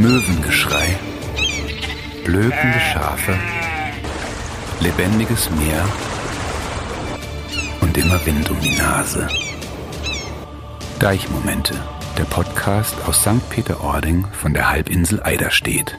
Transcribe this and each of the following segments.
Möwengeschrei, blökende Schafe, lebendiges Meer und immer Wind um die Nase. Deichmomente, der Podcast aus St. Peter-Ording von der Halbinsel Eiderstedt.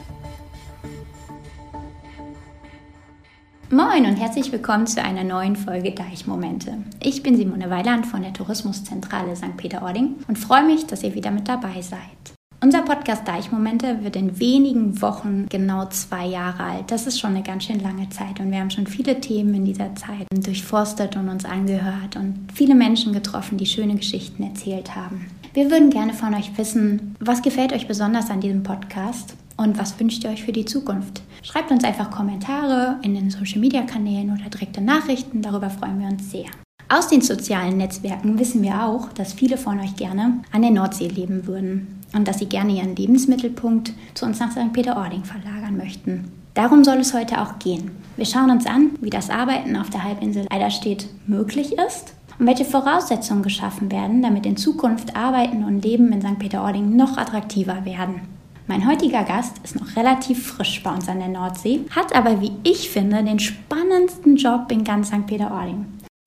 Moin und herzlich willkommen zu einer neuen Folge Deichmomente. Ich bin Simone Weiland von der Tourismuszentrale St. Peter-Ording und freue mich, dass ihr wieder mit dabei seid. Unser Podcast Deichmomente wird in wenigen Wochen genau zwei Jahre alt. Das ist schon eine ganz schön lange Zeit und wir haben schon viele Themen in dieser Zeit durchforstet und uns angehört und viele Menschen getroffen, die schöne Geschichten erzählt haben. Wir würden gerne von euch wissen, was gefällt euch besonders an diesem Podcast und was wünscht ihr euch für die Zukunft? Schreibt uns einfach Kommentare in den Social Media Kanälen oder direkte Nachrichten, darüber freuen wir uns sehr. Aus den sozialen Netzwerken wissen wir auch, dass viele von euch gerne an der Nordsee leben würden und dass sie gerne ihren Lebensmittelpunkt zu uns nach St. Peter-Ording verlagern möchten. Darum soll es heute auch gehen. Wir schauen uns an, wie das Arbeiten auf der Halbinsel Eiderstedt möglich ist und welche Voraussetzungen geschaffen werden, damit in Zukunft Arbeiten und Leben in St. Peter-Ording noch attraktiver werden. Mein heutiger Gast ist noch relativ frisch bei uns an der Nordsee, hat aber, wie ich finde, den spannendsten Job in ganz St. Peter-Ording.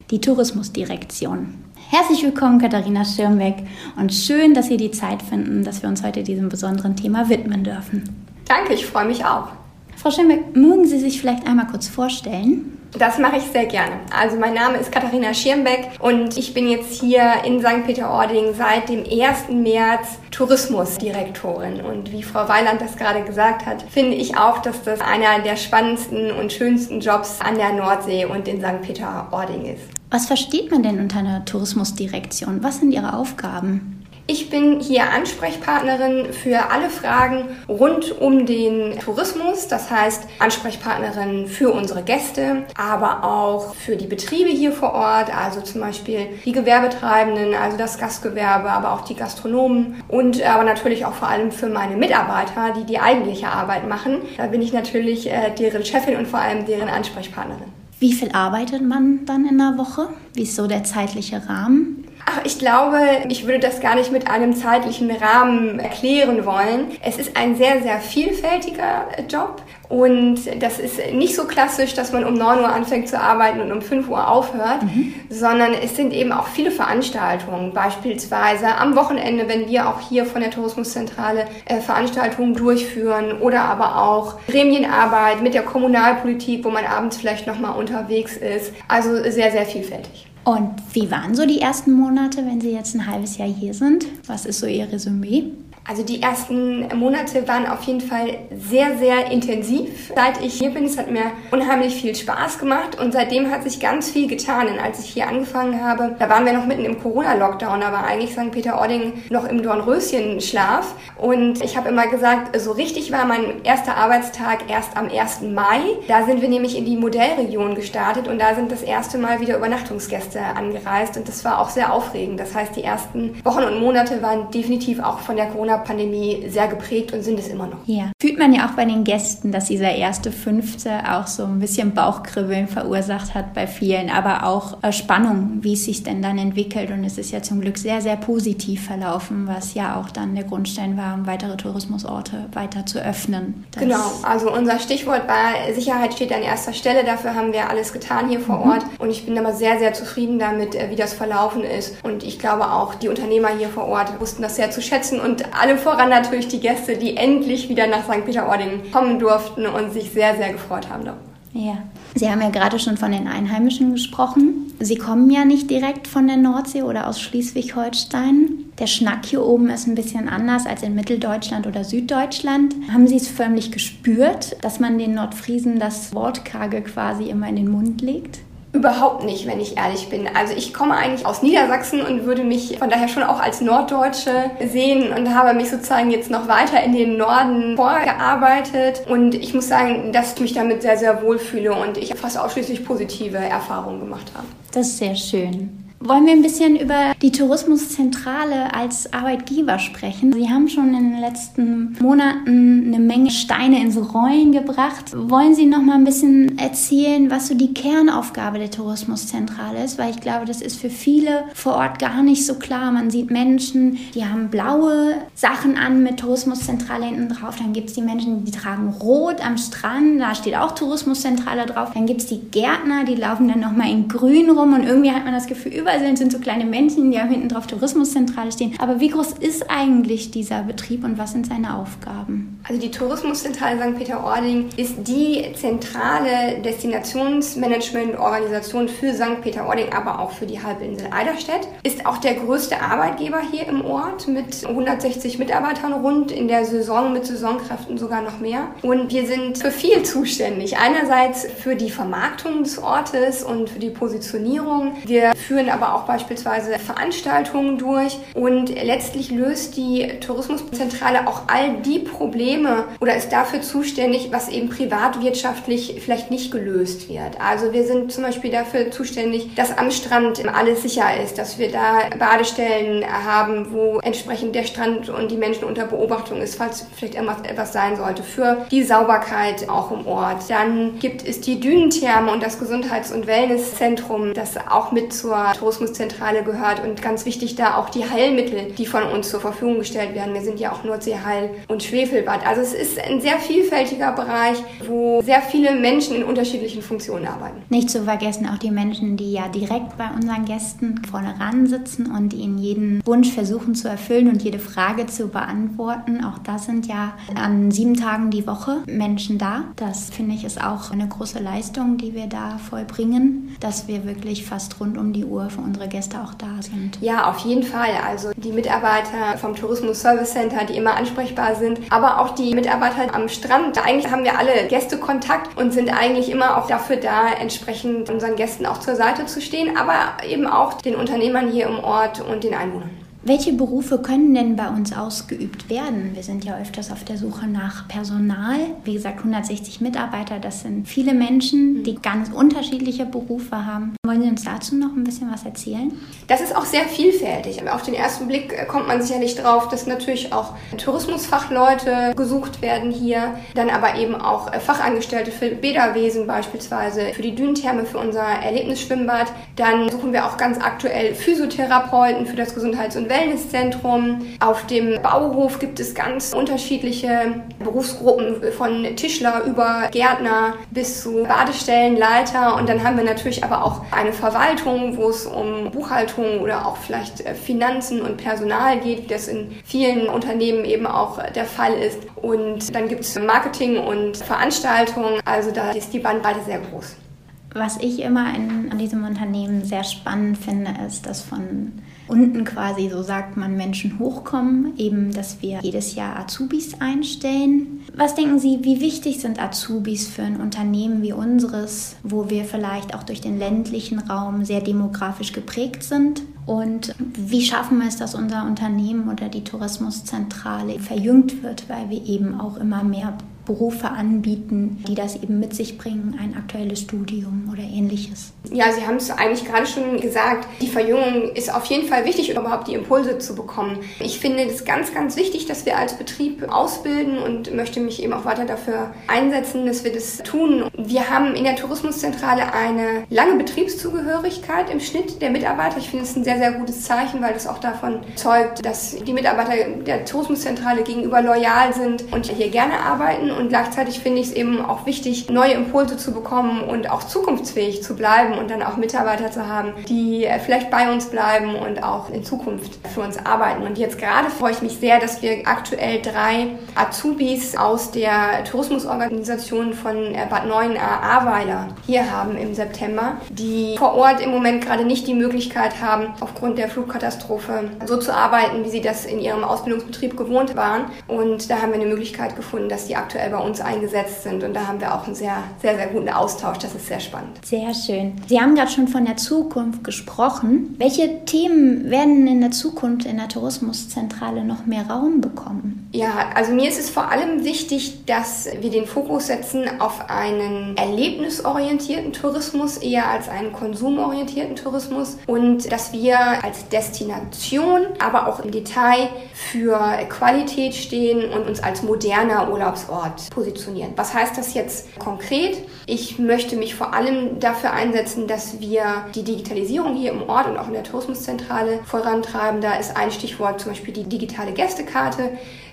Die Tourismusdirektion. Herzlich willkommen, Katharina Schirmbeck, und schön, dass Sie die Zeit finden, dass wir uns heute diesem besonderen Thema widmen dürfen. Danke, ich freue mich auch. Frau Schirmbeck, mögen Sie sich vielleicht einmal kurz vorstellen? Das mache ich sehr gerne. Also mein Name ist Katharina Schirmbeck und ich bin jetzt hier in St. Peter-Ording seit dem 1. März Tourismusdirektorin. Und wie Frau Weiland das gerade gesagt hat, finde ich auch, dass das einer der spannendsten und schönsten Jobs an der Nordsee und in St. Peter-Ording ist. Was versteht man denn unter einer Tourismusdirektion? Was sind Ihre Aufgaben? Ich bin hier Ansprechpartnerin für alle Fragen rund um den Tourismus, das heißt Ansprechpartnerin für unsere Gäste, aber auch für die Betriebe hier vor Ort, also zum Beispiel die Gewerbetreibenden, also das Gastgewerbe, aber auch die Gastronomen und aber natürlich auch vor allem für meine Mitarbeiter, die die eigentliche Arbeit machen. Da bin ich natürlich äh, deren Chefin und vor allem deren Ansprechpartnerin. Wie viel arbeitet man dann in der Woche? Wie ist so der zeitliche Rahmen? Ach, ich glaube, ich würde das gar nicht mit einem zeitlichen Rahmen erklären wollen. Es ist ein sehr, sehr vielfältiger Job und das ist nicht so klassisch, dass man um 9 Uhr anfängt zu arbeiten und um 5 Uhr aufhört, mhm. sondern es sind eben auch viele Veranstaltungen. Beispielsweise am Wochenende, wenn wir auch hier von der Tourismuszentrale äh, Veranstaltungen durchführen oder aber auch Gremienarbeit mit der Kommunalpolitik, wo man abends vielleicht nochmal unterwegs ist. Also sehr, sehr vielfältig. Und wie waren so die ersten Monate, wenn Sie jetzt ein halbes Jahr hier sind? Was ist so Ihr Resümee? Also die ersten Monate waren auf jeden Fall sehr, sehr intensiv. Seit ich hier bin, es hat mir unheimlich viel Spaß gemacht und seitdem hat sich ganz viel getan. Denn als ich hier angefangen habe, da waren wir noch mitten im Corona-Lockdown, da war eigentlich St. Peter-Ording noch im Dornröschen-Schlaf. Und ich habe immer gesagt, so richtig war mein erster Arbeitstag erst am 1. Mai. Da sind wir nämlich in die Modellregion gestartet und da sind das erste Mal wieder Übernachtungsgäste angereist und das war auch sehr aufregend. Das heißt, die ersten Wochen und Monate waren definitiv auch von der Corona Corona-Pandemie sehr geprägt und sind es immer noch. Ja. Fühlt man ja auch bei den Gästen, dass dieser erste Fünfte auch so ein bisschen Bauchkribbeln verursacht hat bei vielen, aber auch äh, Spannung, wie es sich denn dann entwickelt. Und es ist ja zum Glück sehr, sehr positiv verlaufen, was ja auch dann der Grundstein war, um weitere Tourismusorte weiter zu öffnen. Das genau, also unser Stichwort war, Sicherheit steht an erster Stelle. Dafür haben wir alles getan hier vor mhm. Ort. Und ich bin aber sehr, sehr zufrieden damit, äh, wie das verlaufen ist. Und ich glaube auch, die Unternehmer hier vor Ort wussten das sehr zu schätzen und alle voran natürlich die Gäste, die endlich wieder nach St. Peter-Ording kommen durften und sich sehr, sehr gefreut haben darüber. Ja, Sie haben ja gerade schon von den Einheimischen gesprochen. Sie kommen ja nicht direkt von der Nordsee oder aus Schleswig-Holstein. Der Schnack hier oben ist ein bisschen anders als in Mitteldeutschland oder Süddeutschland. Haben Sie es förmlich gespürt, dass man den Nordfriesen das Wortkarge quasi immer in den Mund legt? Überhaupt nicht, wenn ich ehrlich bin. Also ich komme eigentlich aus Niedersachsen und würde mich von daher schon auch als Norddeutsche sehen und habe mich sozusagen jetzt noch weiter in den Norden vorgearbeitet. Und ich muss sagen, dass ich mich damit sehr, sehr wohl fühle und ich fast ausschließlich positive Erfahrungen gemacht habe. Das ist sehr schön. Wollen wir ein bisschen über die Tourismuszentrale als Arbeitgeber sprechen. Sie haben schon in den letzten Monaten eine Menge Steine ins Rollen gebracht. Wollen Sie noch mal ein bisschen erzählen, was so die Kernaufgabe der Tourismuszentrale ist? Weil ich glaube, das ist für viele vor Ort gar nicht so klar. Man sieht Menschen, die haben blaue Sachen an mit Tourismuszentrale hinten drauf. Dann gibt es die Menschen, die tragen rot am Strand. Da steht auch Tourismuszentrale drauf. Dann gibt es die Gärtner, die laufen dann noch mal in grün rum und irgendwie hat man das Gefühl, überall sind, sind so kleine Männchen, die haben hinten drauf Tourismuszentrale stehen. Aber wie groß ist eigentlich dieser Betrieb und was sind seine Aufgaben? Also die Tourismuszentrale St. Peter-Ording ist die zentrale Destinationsmanagement-Organisation für St. Peter-Ording, aber auch für die Halbinsel Eiderstedt. Ist auch der größte Arbeitgeber hier im Ort mit 160 Mitarbeitern rund, in der Saison mit Saisonkräften sogar noch mehr. Und wir sind für viel zuständig. Einerseits für die Vermarktung des Ortes und für die Positionierung. Wir führen aber auch beispielsweise Veranstaltungen durch und letztlich löst die Tourismuszentrale auch all die Probleme oder ist dafür zuständig, was eben privatwirtschaftlich vielleicht nicht gelöst wird. Also wir sind zum Beispiel dafür zuständig, dass am Strand alles sicher ist, dass wir da Badestellen haben, wo entsprechend der Strand und die Menschen unter Beobachtung ist, falls vielleicht etwas sein sollte, für die Sauberkeit auch im Ort. Dann gibt es die Dünentherme und das Gesundheits- und Wellnesszentrum, das auch mit zur Tourismuszentrale gehört und ganz wichtig da auch die Heilmittel, die von uns zur Verfügung gestellt werden. Wir sind ja auch Nordseeheil und Schwefelbad. Also es ist ein sehr vielfältiger Bereich, wo sehr viele Menschen in unterschiedlichen Funktionen arbeiten. Nicht zu vergessen auch die Menschen, die ja direkt bei unseren Gästen vorne ran sitzen und ihnen jeden Wunsch versuchen zu erfüllen und jede Frage zu beantworten. Auch da sind ja an sieben Tagen die Woche Menschen da. Das finde ich ist auch eine große Leistung, die wir da vollbringen, dass wir wirklich fast rund um die Uhr für unsere Gäste auch da sind. Ja, auf jeden Fall. Also die Mitarbeiter vom Tourismus Service Center, die immer ansprechbar sind, aber auch die Mitarbeiter am Strand. Eigentlich haben wir alle Gästekontakt und sind eigentlich immer auch dafür da, entsprechend unseren Gästen auch zur Seite zu stehen, aber eben auch den Unternehmern hier im Ort und den Einwohnern. Welche Berufe können denn bei uns ausgeübt werden? Wir sind ja öfters auf der Suche nach Personal. Wie gesagt, 160 Mitarbeiter, das sind viele Menschen, die ganz unterschiedliche Berufe haben. Wollen Sie uns dazu noch ein bisschen was erzählen? Das ist auch sehr vielfältig. Auf den ersten Blick kommt man sicherlich drauf, dass natürlich auch Tourismusfachleute gesucht werden hier, dann aber eben auch Fachangestellte für Bäderwesen beispielsweise, für die Dünentherme, für unser Erlebnisschwimmbad. Dann suchen wir auch ganz aktuell Physiotherapeuten für das Gesundheits- und Wellnesszentrum. Auf dem Bauhof gibt es ganz unterschiedliche Berufsgruppen von Tischler über Gärtner bis zu Badestellenleiter. Und dann haben wir natürlich aber auch eine Verwaltung, wo es um Buchhaltung oder auch vielleicht äh, Finanzen und Personal geht, wie das in vielen Unternehmen eben auch der Fall ist. Und dann gibt es Marketing und Veranstaltungen. Also da ist die Bandbreite sehr groß. Was ich immer in, an diesem Unternehmen sehr spannend finde, ist, dass von unten quasi, so sagt man, Menschen hochkommen, eben, dass wir jedes Jahr Azubis einstellen. Was denken Sie, wie wichtig sind Azubis für ein Unternehmen wie unseres, wo wir vielleicht auch durch den ländlichen Raum sehr demografisch geprägt sind? Und wie schaffen wir es, dass unser Unternehmen oder die Tourismuszentrale verjüngt wird, weil wir eben auch immer mehr Berufe anbieten, die das eben mit sich bringen, ein aktuelles Studium oder ähnliches. Ja, Sie haben es eigentlich gerade schon gesagt, die Verjüngung ist auf jeden Fall wichtig, um überhaupt die Impulse zu bekommen. Ich finde es ganz, ganz wichtig, dass wir als Betrieb ausbilden und möchte mich eben auch weiter dafür einsetzen, dass wir das tun. Wir haben in der Tourismuszentrale eine lange Betriebszugehörigkeit im Schnitt der Mitarbeiter. Ich finde es ein sehr, sehr gutes Zeichen, weil das auch davon zeugt, dass die Mitarbeiter der Tourismuszentrale gegenüber loyal sind und hier gerne arbeiten und gleichzeitig finde ich es eben auch wichtig, neue Impulse zu bekommen und auch zukunftsfähig zu bleiben und dann auch Mitarbeiter zu haben, die vielleicht bei uns bleiben und auch in Zukunft für uns arbeiten. Und jetzt gerade freue ich mich sehr, dass wir aktuell drei Azubis aus der Tourismusorganisation von äh, Bad 9 Ahrweiler hier haben im September, die vor Ort im Moment gerade nicht die Möglichkeit haben, aufgrund der Flugkatastrophe so zu arbeiten, wie sie das in ihrem Ausbildungsbetrieb gewohnt waren. Und da haben wir eine Möglichkeit gefunden, dass die aktuell bei uns eingesetzt sind. Und da haben wir auch einen sehr, sehr, sehr guten Austausch. Das ist sehr spannend. Sehr schön. Sie haben gerade schon von der Zukunft gesprochen. Welche Themen werden in der Zukunft in der Tourismuszentrale noch mehr Raum bekommen? Ja, also mir ist es vor allem wichtig, dass wir den Fokus setzen auf einen erlebnisorientierten Tourismus eher als einen konsumorientierten Tourismus und dass wir als Destination, aber auch im Detail für Qualität stehen und uns als moderner Urlaubsort positionieren. Was heißt das jetzt konkret? Ich möchte mich vor allem dafür einsetzen, dass wir die Digitalisierung hier im Ort und auch in der Tourismuszentrale vorantreiben. Da ist ein Stichwort zum Beispiel die digitale Gästekarte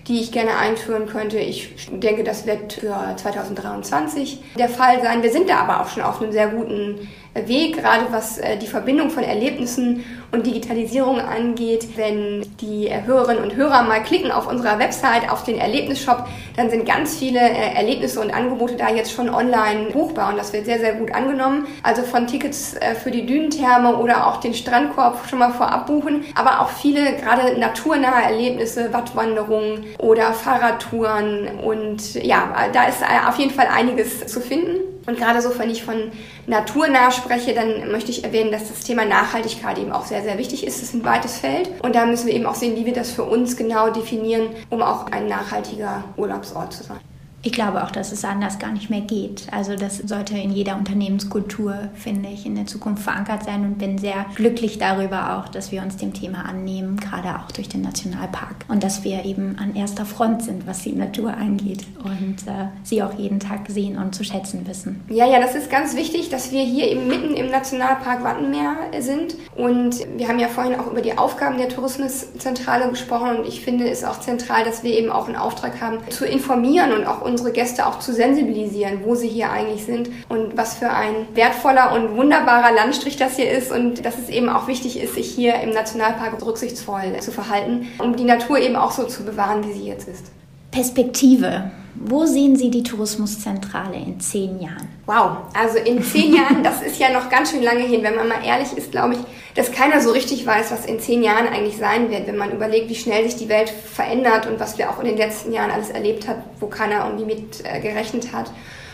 die ich gerne einführen könnte. Ich denke, das wird für 2023 der Fall sein. Wir sind da aber auch schon auf einem sehr guten Weg, gerade was äh, die Verbindung von Erlebnissen und Digitalisierung angeht. Wenn die Hörerinnen und Hörer mal klicken auf unserer Website, auf den Erlebnisshop, dann sind ganz viele äh, Erlebnisse und Angebote da jetzt schon online buchbar und das wird sehr, sehr gut angenommen. Also von Tickets äh, für die Dünentherme oder auch den Strandkorb schon mal vorab buchen, aber auch viele gerade naturnahe Erlebnisse, Wattwanderungen oder Fahrradtouren und ja, da ist auf jeden Fall einiges zu finden. Und gerade so, wenn ich von naturnah spreche, dann möchte ich erwähnen, dass das Thema Nachhaltigkeit eben auch sehr, sehr wichtig ist. Das ist ein weites Feld. Und da müssen wir eben auch sehen, wie wir das für uns genau definieren, um auch ein nachhaltiger Urlaubsort zu sein. Ich glaube auch, dass es anders gar nicht mehr geht. Also das sollte in jeder Unternehmenskultur, finde ich, in der Zukunft verankert sein und bin sehr glücklich darüber auch, dass wir uns dem Thema annehmen, gerade auch durch den Nationalpark und dass wir eben an erster Front sind, was die Natur angeht und äh, sie auch jeden Tag sehen und zu schätzen wissen. Ja, ja, das ist ganz wichtig, dass wir hier eben mitten im Nationalpark Wattenmeer sind und wir haben ja vorhin auch über die Aufgaben der Tourismuszentrale gesprochen und ich finde es auch zentral, dass wir eben auch einen Auftrag haben, zu informieren und auch uns unsere Gäste auch zu sensibilisieren, wo sie hier eigentlich sind und was für ein wertvoller und wunderbarer Landstrich das hier ist und dass es eben auch wichtig ist, sich hier im Nationalpark rücksichtsvoll zu verhalten, um die Natur eben auch so zu bewahren, wie sie jetzt ist. Perspektive. Wo sehen Sie die Tourismuszentrale in zehn Jahren? Wow, also in zehn Jahren, das ist ja noch ganz schön lange hin. Wenn man mal ehrlich ist, glaube ich, dass keiner so richtig weiß, was in zehn Jahren eigentlich sein wird, wenn man überlegt, wie schnell sich die Welt verändert und was wir auch in den letzten Jahren alles erlebt haben, wo keiner irgendwie mit äh, gerechnet hat.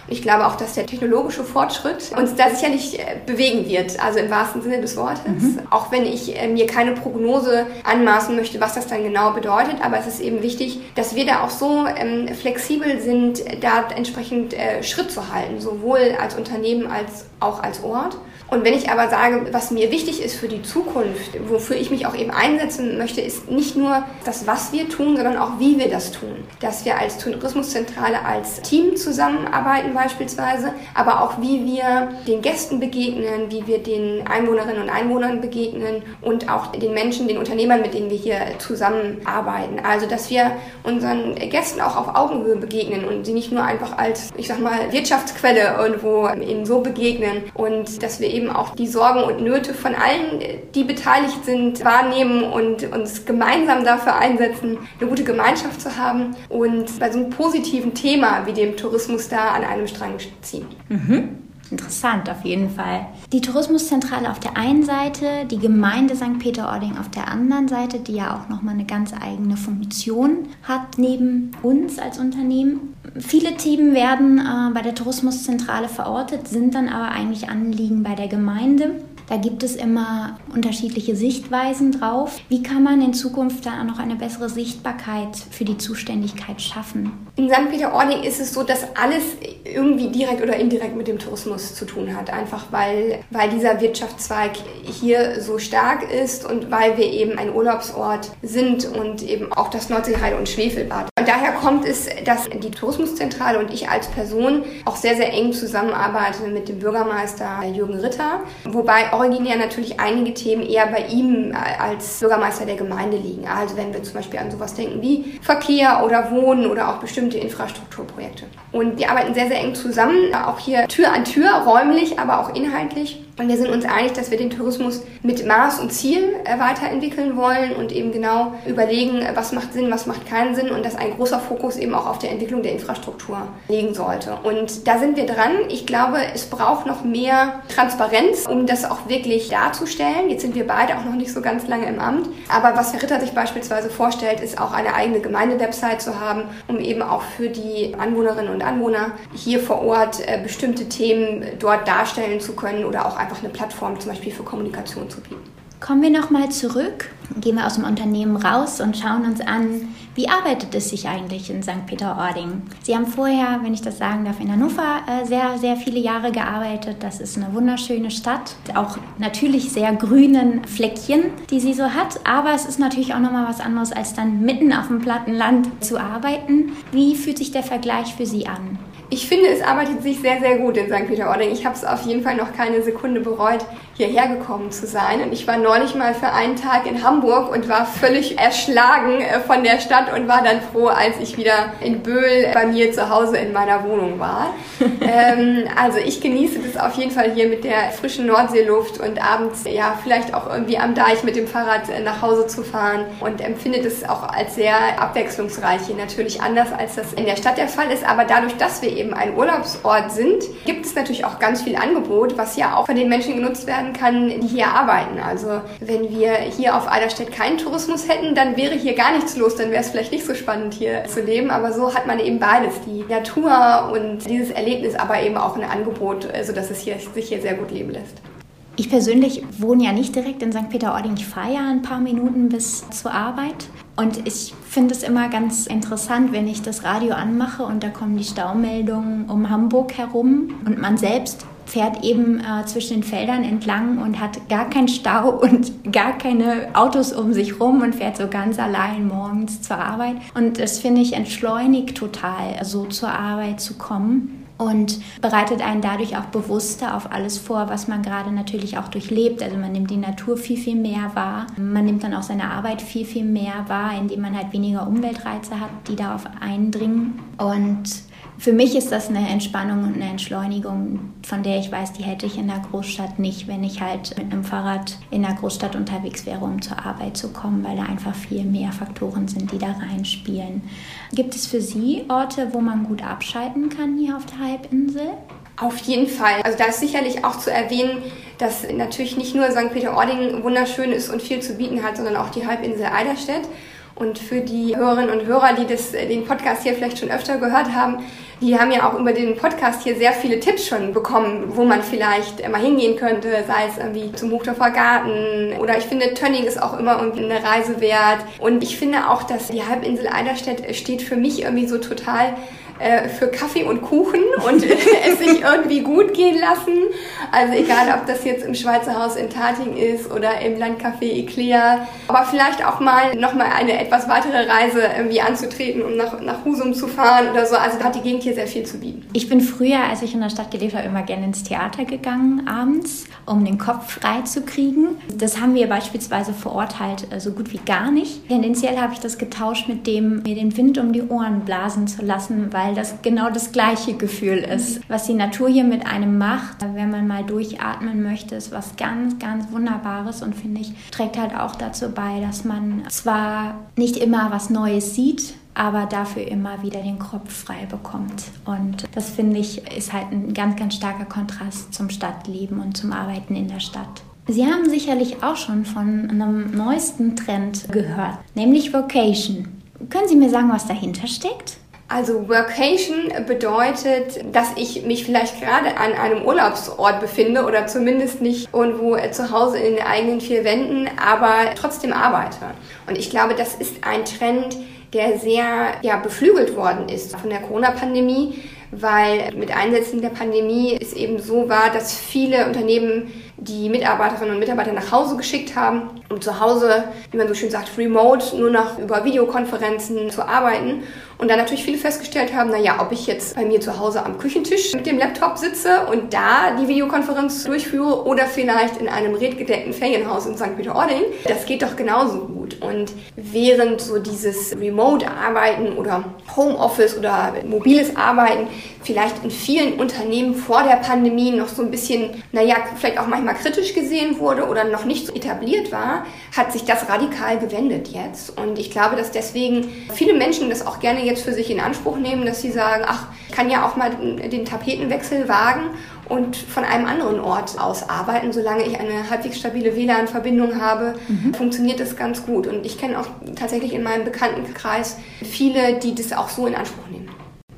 Ich glaube auch, dass der technologische Fortschritt uns da sicherlich äh, bewegen wird, also im wahrsten Sinne des Wortes. Mhm. Auch wenn ich äh, mir keine Prognose anmaßen möchte, was das dann genau bedeutet, aber es ist eben wichtig, dass wir da auch so ähm, flexibel sind, da entsprechend äh, Schritt zu halten, sowohl als Unternehmen als auch als Ort. Und wenn ich aber sage, was mir wichtig ist für die Zukunft, wofür ich mich auch eben einsetzen möchte, ist nicht nur das, was wir tun, sondern auch, wie wir das tun. Dass wir als Tourismuszentrale als Team zusammenarbeiten beispielsweise, aber auch, wie wir den Gästen begegnen, wie wir den Einwohnerinnen und Einwohnern begegnen und auch den Menschen, den Unternehmern, mit denen wir hier zusammenarbeiten. Also, dass wir unseren Gästen auch auf Augenhöhe begegnen und sie nicht nur einfach als, ich sag mal, Wirtschaftsquelle irgendwo eben so begegnen und dass wir eben eben auch die Sorgen und Nöte von allen, die beteiligt sind, wahrnehmen und uns gemeinsam dafür einsetzen, eine gute Gemeinschaft zu haben und bei so einem positiven Thema wie dem Tourismus da an einem Strang ziehen. Mhm. Interessant auf jeden Fall. Die Tourismuszentrale auf der einen Seite, die Gemeinde St. Peter-Ording auf der anderen Seite, die ja auch nochmal eine ganz eigene Funktion hat neben uns als Unternehmen. Viele Themen werden äh, bei der Tourismuszentrale verortet, sind dann aber eigentlich Anliegen bei der Gemeinde. Da gibt es immer unterschiedliche Sichtweisen drauf. Wie kann man in Zukunft da noch eine bessere Sichtbarkeit für die Zuständigkeit schaffen? In St. Peter-Ording ist es so, dass alles irgendwie direkt oder indirekt mit dem Tourismus zu tun hat. Einfach weil, weil dieser Wirtschaftszweig hier so stark ist und weil wir eben ein Urlaubsort sind und eben auch das Nordseeheide und Schwefelbad. Und daher kommt es, dass die Tourismuszentrale und ich als Person auch sehr, sehr eng zusammenarbeite mit dem Bürgermeister Jürgen Ritter. Wobei originär natürlich einige Themen eher bei ihm als Bürgermeister der Gemeinde liegen. Also wenn wir zum Beispiel an sowas denken wie Verkehr oder Wohnen oder auch bestimmte Infrastrukturprojekte. Und wir arbeiten sehr, sehr eng zusammen, auch hier Tür an Tür, räumlich, aber auch inhaltlich. Und wir sind uns einig, dass wir den Tourismus mit Maß und Ziel äh, weiterentwickeln wollen und eben genau überlegen, äh, was macht Sinn, was macht keinen Sinn und dass ein großer Fokus eben auch auf der Entwicklung der Infrastruktur liegen sollte. Und da sind wir dran. Ich glaube, es braucht noch mehr Transparenz, um das auch wirklich darzustellen. Jetzt sind wir beide auch noch nicht so ganz lange im Amt. Aber was Herr Ritter sich beispielsweise vorstellt, ist auch eine eigene Gemeindewebsite zu haben, um eben auch für die Anwohnerinnen und Anwohner hier vor Ort äh, bestimmte Themen dort darstellen zu können oder auch einfach eine Plattform zum Beispiel für Kommunikation zu bieten. Kommen wir nochmal zurück. gehen wir aus dem Unternehmen raus und schauen uns an, wie arbeitet es sich eigentlich in St. Peter-Ording. Sie haben vorher, wenn ich das sagen darf, in Hannover äh, sehr, sehr viele Jahre gearbeitet. Das ist eine wunderschöne Stadt, auch natürlich sehr grünen Fleckchen, die sie so hat. Aber es ist natürlich auch nochmal was anderes, als dann mitten auf dem platten Land zu arbeiten. Wie fühlt sich der Vergleich für Sie an? Ich finde, es arbeitet sich sehr, sehr gut in St. Peter-Ording. Ich habe es auf jeden Fall noch keine Sekunde bereut, hierher gekommen zu sein. Und ich war neulich mal für einen Tag in Hamburg und war völlig erschlagen äh, von der Stadt und war dann froh, als ich wieder in Böhl bei mir zu Hause in meiner Wohnung war. ähm, also ich genieße das auf jeden Fall hier mit der frischen Nordseeluft und abends ja vielleicht auch irgendwie am Deich mit dem Fahrrad äh, nach Hause zu fahren und empfinde das auch als sehr abwechslungsreich hier. Natürlich anders, als das in der Stadt der Fall ist, aber dadurch, dass wir eben eben ein Urlaubsort sind, gibt es natürlich auch ganz viel Angebot, was ja auch von den Menschen genutzt werden kann, die hier arbeiten. Also wenn wir hier auf Eiderstedt keinen Tourismus hätten, dann wäre hier gar nichts los, dann wäre es vielleicht nicht so spannend hier zu leben. Aber so hat man eben beides, die Natur und dieses Erlebnis, aber eben auch ein Angebot, sodass es hier, sich hier sehr gut leben lässt. Ich persönlich wohne ja nicht direkt in St. Peter-Ording. Ich fahre ja ein paar Minuten bis zur Arbeit. Und ich finde es immer ganz interessant, wenn ich das Radio anmache und da kommen die Staumeldungen um Hamburg herum und man selbst fährt eben äh, zwischen den Feldern entlang und hat gar keinen Stau und gar keine Autos um sich rum und fährt so ganz allein morgens zur Arbeit. Und das finde ich entschleunigt total, so zur Arbeit zu kommen und bereitet einen dadurch auch bewusster auf alles vor, was man gerade natürlich auch durchlebt. Also man nimmt die Natur viel, viel mehr wahr. Man nimmt dann auch seine Arbeit viel, viel mehr wahr, indem man halt weniger Umweltreize hat, die darauf eindringen. Und für mich ist das eine Entspannung und eine Entschleunigung, von der ich weiß, die hätte ich in der Großstadt nicht, wenn ich halt mit einem Fahrrad in der Großstadt unterwegs wäre, um zur Arbeit zu kommen, weil da einfach viel mehr Faktoren sind, die da reinspielen. Gibt es für Sie Orte, wo man gut abschalten kann hier auf der Halbinsel? Auf jeden Fall. Also da ist sicherlich auch zu erwähnen, dass natürlich nicht nur St. Peter-Ording wunderschön ist und viel zu bieten hat, sondern auch die Halbinsel Eiderstedt. Und für die Hörerinnen und Hörer, die das, den Podcast hier vielleicht schon öfter gehört haben, die haben ja auch über den Podcast hier sehr viele Tipps schon bekommen, wo man vielleicht mal hingehen könnte, sei es irgendwie zum Buchdorfer Garten oder ich finde, Tönning ist auch immer irgendwie eine Reise wert. Und ich finde auch, dass die Halbinsel Eiderstedt steht für mich irgendwie so total äh, für Kaffee und Kuchen und es sich irgendwie gut gehen lassen. Also egal, ob das jetzt im Schweizer Haus in Tating ist oder im Landcafé Eclair. Aber vielleicht auch mal nochmal eine etwas weitere Reise irgendwie anzutreten, um nach, nach Husum zu fahren oder so. Also da hat die Gegend hier sehr viel zu bieten. Ich bin früher, als ich in der Stadt gelebt habe, immer gerne ins Theater gegangen abends, um den Kopf frei zu kriegen. Das haben wir beispielsweise vor Ort halt äh, so gut wie gar nicht. Tendenziell habe ich das getauscht mit dem, mir den Wind um die Ohren blasen zu lassen, weil weil das genau das gleiche Gefühl ist. Was die Natur hier mit einem macht, wenn man mal durchatmen möchte, ist was ganz, ganz Wunderbares und finde ich, trägt halt auch dazu bei, dass man zwar nicht immer was Neues sieht, aber dafür immer wieder den Kopf frei bekommt. Und das finde ich ist halt ein ganz, ganz starker Kontrast zum Stadtleben und zum Arbeiten in der Stadt. Sie haben sicherlich auch schon von einem neuesten Trend gehört, nämlich Vocation. Können Sie mir sagen, was dahinter steckt? Also Workation bedeutet, dass ich mich vielleicht gerade an einem Urlaubsort befinde oder zumindest nicht irgendwo zu Hause in den eigenen vier Wänden, aber trotzdem arbeite. Und ich glaube, das ist ein Trend, der sehr ja, beflügelt worden ist von der Corona-Pandemie, weil mit Einsetzen der Pandemie es eben so war, dass viele Unternehmen die Mitarbeiterinnen und Mitarbeiter nach Hause geschickt haben, um zu Hause, wie man so schön sagt, remote, nur noch über Videokonferenzen zu arbeiten. Und dann natürlich viele festgestellt haben, naja, ob ich jetzt bei mir zu Hause am Küchentisch mit dem Laptop sitze und da die Videokonferenz durchführe oder vielleicht in einem redgedeckten Ferienhaus in St. Peter-Ording, das geht doch genauso gut. Und während so dieses Remote-Arbeiten oder Homeoffice oder mobiles Arbeiten vielleicht in vielen Unternehmen vor der Pandemie noch so ein bisschen, naja, vielleicht auch manchmal kritisch gesehen wurde oder noch nicht so etabliert war, hat sich das radikal gewendet jetzt. Und ich glaube, dass deswegen viele Menschen das auch gerne jetzt für sich in Anspruch nehmen, dass sie sagen, ach, ich kann ja auch mal den Tapetenwechsel wagen und von einem anderen Ort aus arbeiten. Solange ich eine halbwegs stabile WLAN-Verbindung habe, mhm. funktioniert das ganz gut. Und ich kenne auch tatsächlich in meinem Bekanntenkreis viele, die das auch so in Anspruch nehmen.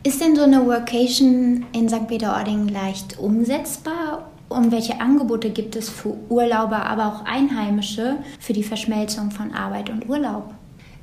Ist denn so eine Workation in St. Peter-Ording leicht umsetzbar Und welche Angebote gibt es für Urlauber, aber auch Einheimische für die Verschmelzung von Arbeit und Urlaub?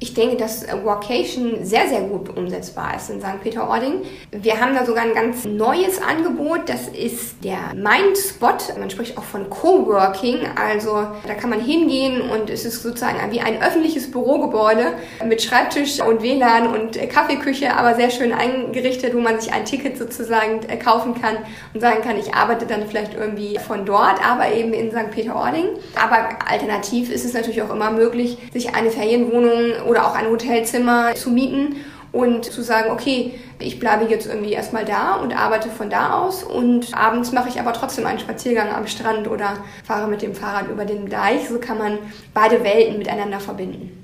Ich denke, dass Workation sehr, sehr gut umsetzbar ist in St. Peter-Ording. Wir haben da sogar ein ganz neues Angebot. Das ist der Mindspot. Man spricht auch von Coworking. Also da kann man hingehen und es ist sozusagen wie ein öffentliches Bürogebäude mit Schreibtisch und WLAN und Kaffeeküche, aber sehr schön eingerichtet, wo man sich ein Ticket sozusagen kaufen kann und sagen kann, ich arbeite dann vielleicht irgendwie von dort, aber eben in St. Peter-Ording. Aber alternativ ist es natürlich auch immer möglich, sich eine Ferienwohnung oder auch ein Hotelzimmer zu mieten und zu sagen, okay, ich bleibe jetzt irgendwie erstmal da und arbeite von da aus und abends mache ich aber trotzdem einen Spaziergang am Strand oder fahre mit dem Fahrrad über den Deich. So kann man beide Welten miteinander verbinden.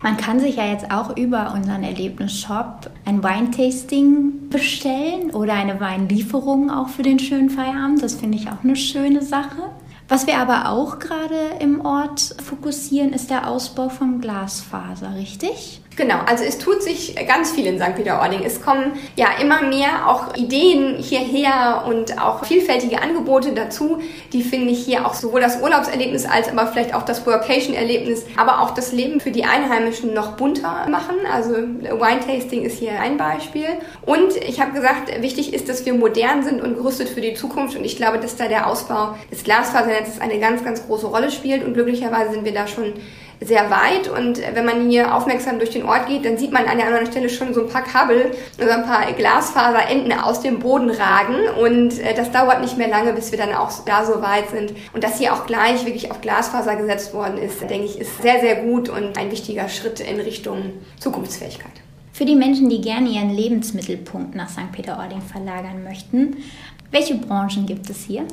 Man kann sich ja jetzt auch über unseren Erlebnisshop ein Weintasting bestellen oder eine Weinlieferung auch für den schönen Feierabend. Das finde ich auch eine schöne Sache. Was wir aber auch gerade im Ort fokussieren, ist der Ausbau von Glasfaser, richtig? Genau, also es tut sich ganz viel in St. Peter-Ording. Es kommen ja immer mehr auch Ideen hierher und auch vielfältige Angebote dazu, die finde ich hier auch sowohl das Urlaubserlebnis als aber vielleicht auch das Workation-Erlebnis, aber auch das Leben für die Einheimischen noch bunter machen. Also Wine-Tasting ist hier ein Beispiel. Und ich habe gesagt, wichtig ist, dass wir modern sind und gerüstet für die Zukunft. Und ich glaube, dass da der Ausbau des Glasfasernetzes eine ganz, ganz große Rolle spielt. Und glücklicherweise sind wir da schon sehr weit und wenn man hier aufmerksam durch den Ort geht, dann sieht man an der anderen Stelle schon so ein paar Kabel, also ein paar Glasfaserenden aus dem Boden ragen und äh, das dauert nicht mehr lange, bis wir dann auch da so weit sind. Und dass hier auch gleich wirklich auf Glasfaser gesetzt worden ist, denke ich, ist sehr, sehr gut und ein wichtiger Schritt in Richtung Zukunftsfähigkeit. Für die Menschen, die gerne ihren Lebensmittelpunkt nach St. Peter-Ording verlagern möchten, welche Branchen gibt es hier?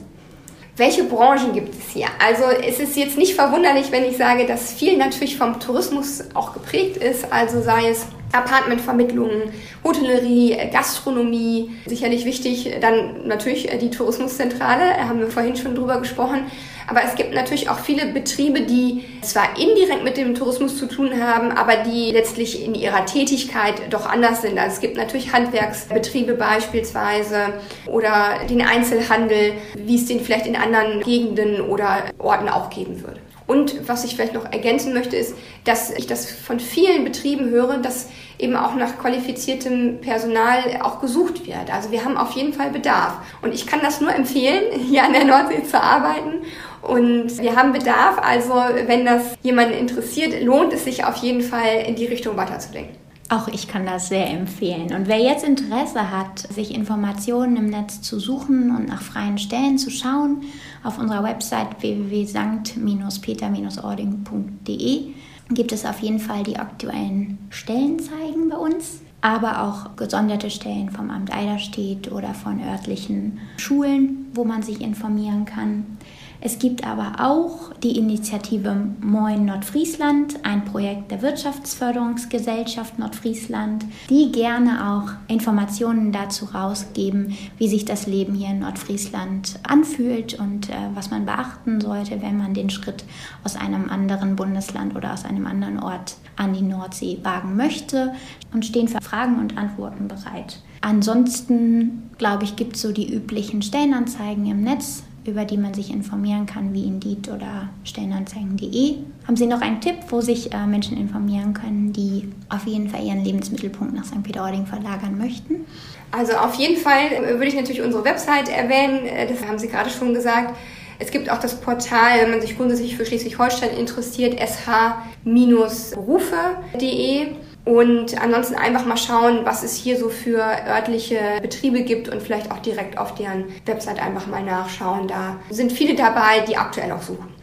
Welche Branchen gibt es hier? Also es ist jetzt nicht verwunderlich, wenn ich sage, dass viel natürlich vom Tourismus auch geprägt ist. Also sei es Apartmentvermittlungen, Hotellerie, Gastronomie, sicherlich wichtig. Dann natürlich die Tourismuszentrale, haben wir vorhin schon drüber gesprochen. Aber es gibt natürlich auch viele Betriebe, die zwar indirekt mit dem Tourismus zu tun haben, aber die letztlich in ihrer Tätigkeit doch anders sind. Also es gibt natürlich Handwerksbetriebe beispielsweise oder den Einzelhandel, wie es den vielleicht in anderen Gegenden oder Orten auch geben würde. Und was ich vielleicht noch ergänzen möchte, ist, dass ich das von vielen Betrieben höre, dass eben auch nach qualifiziertem Personal auch gesucht wird. Also wir haben auf jeden Fall Bedarf. Und ich kann das nur empfehlen, hier an der Nordsee zu arbeiten. Und wir haben Bedarf. Also wenn das jemanden interessiert, lohnt es sich auf jeden Fall in die Richtung weiterzudenken. Auch ich kann das sehr empfehlen. Und wer jetzt Interesse hat, sich Informationen im Netz zu suchen und nach freien Stellen zu schauen, auf unserer Website www.sankt-peter-ording.de gibt es auf jeden Fall die aktuellen Stellenzeigen bei uns, aber auch gesonderte Stellen vom Amt Eiderstedt oder von örtlichen Schulen, wo man sich informieren kann. Es gibt aber auch die Initiative Moin Nordfriesland, ein Projekt der Wirtschaftsförderungsgesellschaft Nordfriesland, die gerne auch Informationen dazu rausgeben, wie sich das Leben hier in Nordfriesland anfühlt und äh, was man beachten sollte, wenn man den Schritt aus einem anderen Bundesland oder aus einem anderen Ort an die Nordsee wagen möchte und stehen für Fragen und Antworten bereit. Ansonsten, glaube ich, gibt es so die üblichen Stellenanzeigen im Netz über die man sich informieren kann, wie Indeed oder Stellenanzeigen.de. Haben Sie noch einen Tipp, wo sich äh, Menschen informieren können, die auf jeden Fall ihren Lebensmittelpunkt nach St. Peter-Ording verlagern möchten? Also auf jeden Fall äh, würde ich natürlich unsere Website erwähnen, äh, das haben Sie gerade schon gesagt. Es gibt auch das Portal, wenn man sich grundsätzlich für Schleswig-Holstein interessiert, sh-berufe.de. Und ansonsten einfach mal schauen, was es hier so für örtliche Betriebe gibt und vielleicht auch direkt auf deren Website einfach mal nachschauen. Da sind viele dabei, die aktuell auch suchen.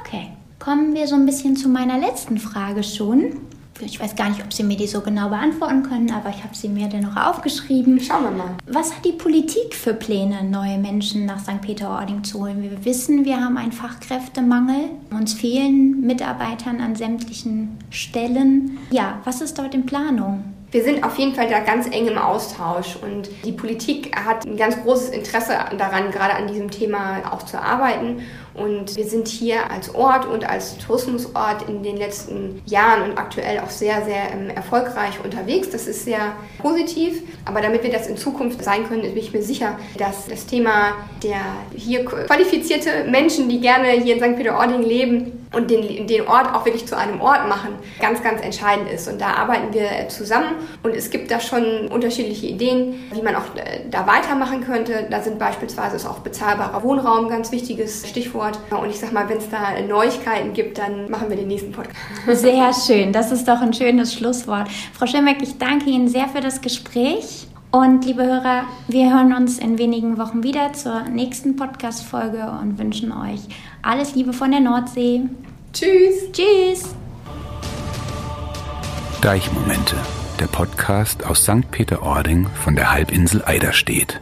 Okay, kommen wir so ein bisschen zu meiner letzten Frage schon ich weiß gar nicht, ob Sie mir die so genau beantworten können, aber ich habe sie mir dennoch aufgeschrieben. Schauen wir mal. Was hat die Politik für Pläne, neue Menschen nach St. Peter-Ording zu holen? Wir wissen, wir haben einen Fachkräftemangel. Uns fehlen Mitarbeitern an sämtlichen Stellen. Ja, was ist dort in Planung? Wir sind auf jeden Fall da ganz eng im Austausch und die Politik hat ein ganz großes Interesse daran, gerade an diesem Thema auch zu arbeiten. Und wir sind hier als Ort und als Tourismusort in den letzten Jahren und aktuell auch sehr, sehr ähm, erfolgreich unterwegs. Das ist sehr positiv. Aber damit wir das in Zukunft sein können, bin ich mir sicher, dass das Thema der hier qualifizierte Menschen, die gerne hier in St. Peter-Ording leben und den, den Ort auch wirklich zu einem Ort machen, ganz, ganz entscheidend ist. Und da arbeiten wir zusammen und es gibt da schon unterschiedliche Ideen, wie man auch äh, da weitermachen könnte. Da sind beispielsweise auch bezahlbarer Wohnraum ein ganz wichtiges Stichwort. Und ich sag mal, wenn es da Neuigkeiten gibt, dann machen wir den nächsten Podcast. Sehr schön. Das ist doch ein schönes Schlusswort. Frau Schimmeck, ich danke Ihnen sehr für das Gespräch. Und liebe Hörer, wir hören uns in wenigen Wochen wieder zur nächsten Podcast-Folge und wünschen euch alles Liebe von der Nordsee. Tschüss. Tschüss. Deichmomente, der Podcast aus St. Peter-Ording von der Halbinsel Eiderstedt.